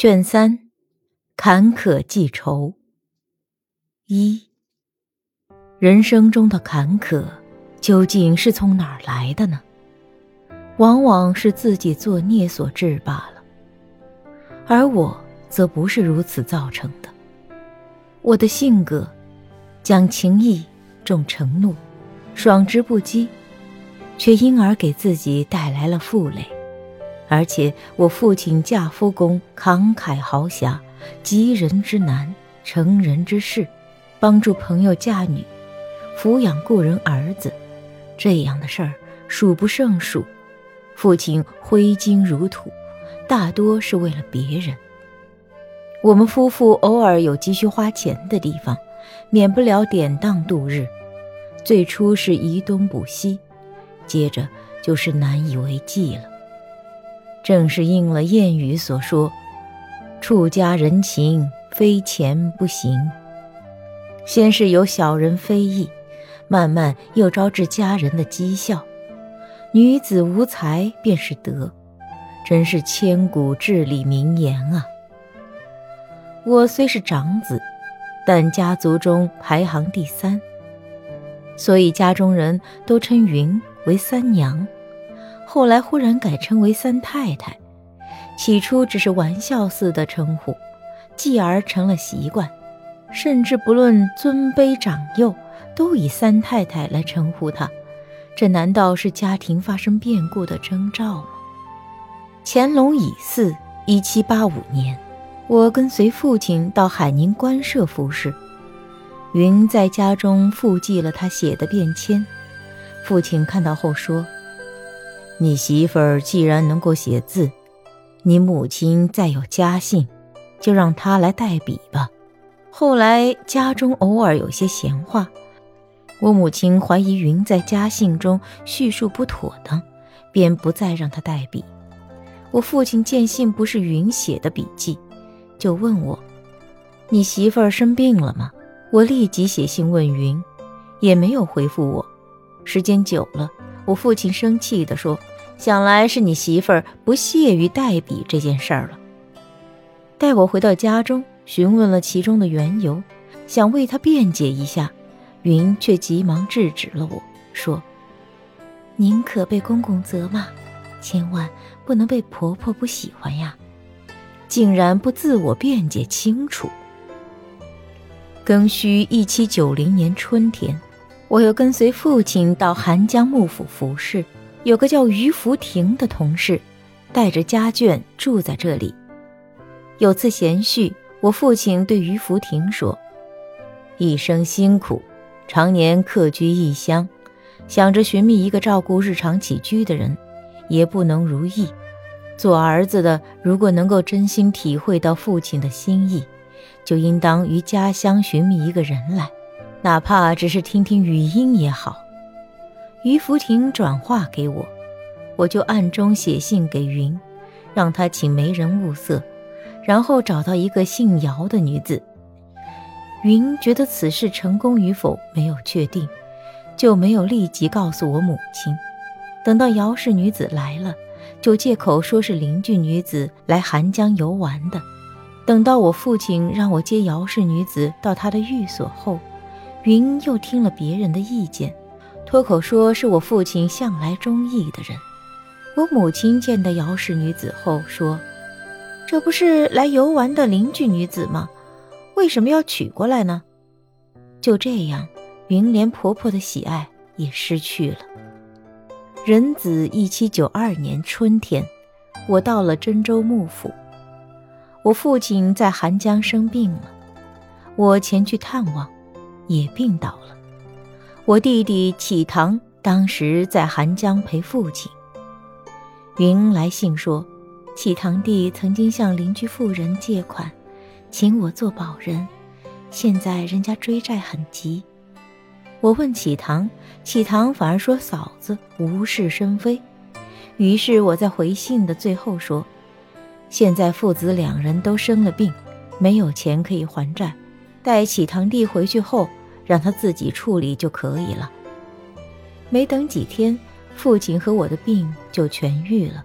卷三，坎坷记仇。一。人生中的坎坷，究竟是从哪儿来的呢？往往是自己作孽所致罢了。而我则不是如此造成的。我的性格，讲情义，重承诺，爽直不羁，却因而给自己带来了负累。而且我父亲嫁夫公慷慨豪侠，急人之难，成人之事，帮助朋友嫁女。抚养故人儿子，这样的事儿数不胜数。父亲挥金如土，大多是为了别人。我们夫妇偶尔有急需花钱的地方，免不了典当度日。最初是移东补西，接着就是难以为继了。正是应了谚语所说：“处家人情，非钱不行。”先是有小人非议。慢慢又招致家人的讥笑，女子无才便是德，真是千古至理名言啊！我虽是长子，但家族中排行第三，所以家中人都称云为三娘，后来忽然改称为三太太，起初只是玩笑似的称呼，继而成了习惯，甚至不论尊卑长幼。都以三太太来称呼她，这难道是家庭发生变故的征兆吗？乾隆乙巳，一七八五年，我跟随父亲到海宁官舍服侍，云在家中复记了他写的便签。父亲看到后说：“你媳妇儿既然能够写字，你母亲再有家信，就让她来代笔吧。”后来家中偶尔有些闲话。我母亲怀疑云在家信中叙述不妥当，便不再让他代笔。我父亲见信不是云写的笔记，就问我：“你媳妇儿生病了吗？”我立即写信问云，也没有回复我。时间久了，我父亲生气地说：“想来是你媳妇儿不屑于代笔这件事儿了。”待我回到家中，询问了其中的缘由，想为他辩解一下。云却急忙制止了我，说：“宁可被公公责骂，千万不能被婆婆不喜欢呀！”竟然不自我辩解清楚。庚戌一七九零年春天，我又跟随父亲到韩江幕府服侍，有个叫于福亭的同事，带着家眷住在这里。有次闲叙，我父亲对于福亭说：“一生辛苦。”常年客居异乡，想着寻觅一个照顾日常起居的人，也不能如意。做儿子的如果能够真心体会到父亲的心意，就应当于家乡寻觅一个人来，哪怕只是听听语音也好。于福亭转话给我，我就暗中写信给云，让他请媒人物色，然后找到一个姓姚的女子。云觉得此事成功与否没有确定，就没有立即告诉我母亲。等到姚氏女子来了，就借口说是邻居女子来寒江游玩的。等到我父亲让我接姚氏女子到他的寓所后，云又听了别人的意见，脱口说是我父亲向来中意的人。我母亲见到姚氏女子后说：“这不是来游玩的邻居女子吗？”为什么要娶过来呢？就这样，云莲婆婆的喜爱也失去了。壬子一七九二年春天，我到了真州幕府，我父亲在寒江生病了，我前去探望，也病倒了。我弟弟启堂当时在寒江陪父亲。云来信说，启堂弟曾经向邻居妇人借款，请我做保人，现在人家追债很急。我问启堂，启堂反而说嫂子无事生非。于是我在回信的最后说，现在父子两人都生了病，没有钱可以还债，待启堂弟回去后，让他自己处理就可以了。没等几天，父亲和我的病就痊愈了。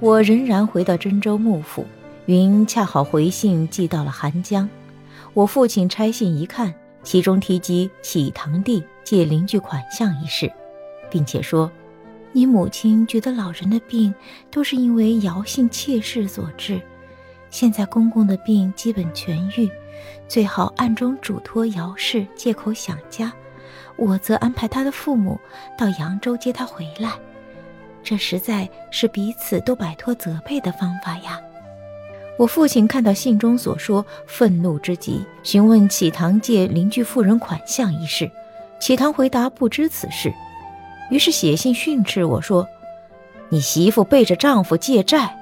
我仍然回到真州幕府，云恰好回信寄到了寒江。我父亲拆信一看。其中提及启堂弟借邻居款项一事，并且说：“你母亲觉得老人的病都是因为姚姓妾室所致，现在公公的病基本痊愈，最好暗中嘱托姚氏借口想家，我则安排他的父母到扬州接他回来。这实在是彼此都摆脱责备的方法呀。”我父亲看到信中所说，愤怒之极，询问启堂借邻居妇人款项一事。启堂回答不知此事，于是写信训斥我说：“你媳妇背着丈夫借债，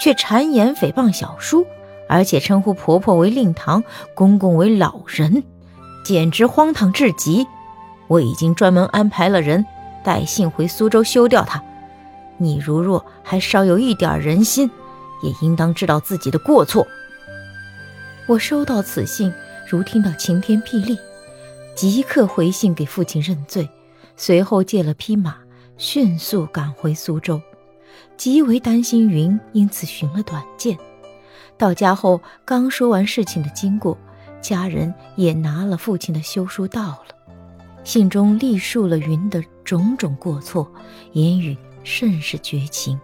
却谗言诽谤小叔，而且称呼婆婆为令堂，公公为老人，简直荒唐至极。我已经专门安排了人带信回苏州休掉他。你如若还稍有一点人心。”也应当知道自己的过错。我收到此信，如听到晴天霹雳，即刻回信给父亲认罪，随后借了匹马，迅速赶回苏州，极为担心云，因此寻了短见。到家后，刚说完事情的经过，家人也拿了父亲的休书到了，信中历述了云的种种过错，言语甚是绝情。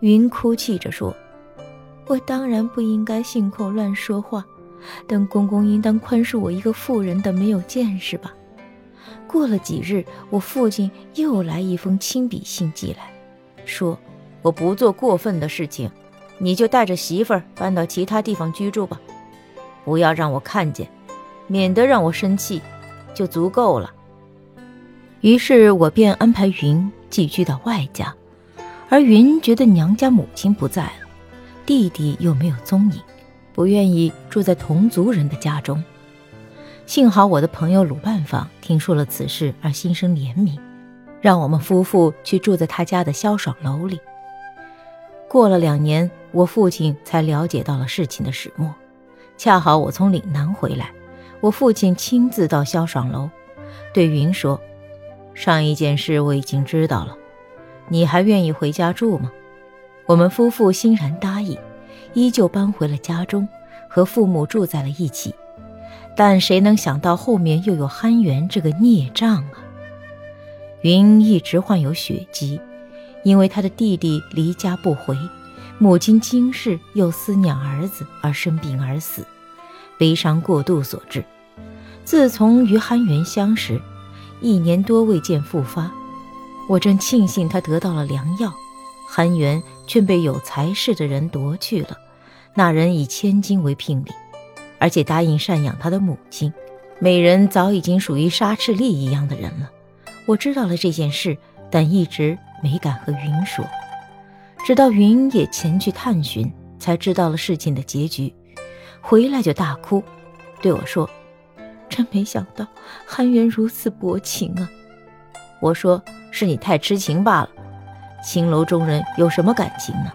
云哭泣着说。我当然不应该信口乱说话，但公公应当宽恕我一个妇人的没有见识吧。过了几日，我父亲又来一封亲笔信寄来，说我不做过分的事情，你就带着媳妇儿搬到其他地方居住吧，不要让我看见，免得让我生气，就足够了。于是我便安排云寄居到外家，而云觉得娘家母亲不在了。弟弟又没有踪影，不愿意住在同族人的家中。幸好我的朋友鲁半坊听说了此事而心生怜悯，让我们夫妇去住在他家的萧爽楼里。过了两年，我父亲才了解到了事情的始末。恰好我从岭南回来，我父亲亲自到萧爽楼，对云说：“上一件事我已经知道了，你还愿意回家住吗？”我们夫妇欣然答应，依旧搬回了家中，和父母住在了一起。但谁能想到后面又有憨元这个孽障啊！云一直患有血疾，因为他的弟弟离家不回，母亲惊世又思念儿子而生病而死，悲伤过度所致。自从与憨元相识，一年多未见复发，我正庆幸他得到了良药。韩元却被有才势的人夺去了，那人以千金为聘礼，而且答应赡养他的母亲。美人早已经属于沙赤利一样的人了。我知道了这件事，但一直没敢和云说。直到云也前去探寻，才知道了事情的结局。回来就大哭，对我说：“真没想到韩元如此薄情啊！”我说：“是你太痴情罢了。”青楼中人有什么感情呢？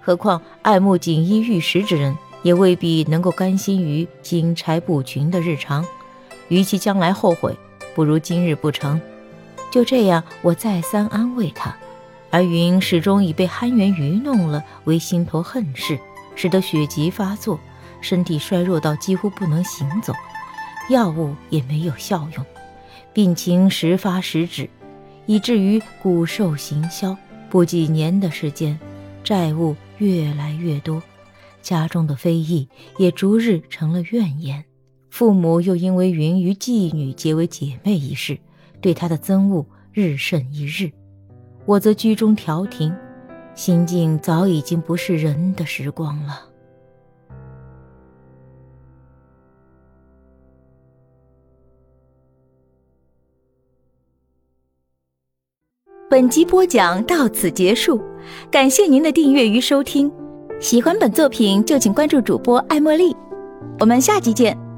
何况爱慕锦衣玉食之人，也未必能够甘心于金钗布裙的日常。与其将来后悔，不如今日不成。就这样，我再三安慰他，而云始终以被憨元愚弄了为心头恨事，使得血疾发作，身体衰弱到几乎不能行走，药物也没有效用，病情时发时止，以至于骨瘦形消。不几年的时间，债务越来越多，家中的非议也逐日成了怨言。父母又因为云与妓女结为姐妹一事，对他的憎恶日甚一日。我则居中调停，心境早已经不是人的时光了。本集播讲到此结束，感谢您的订阅与收听。喜欢本作品就请关注主播爱茉莉，我们下集见。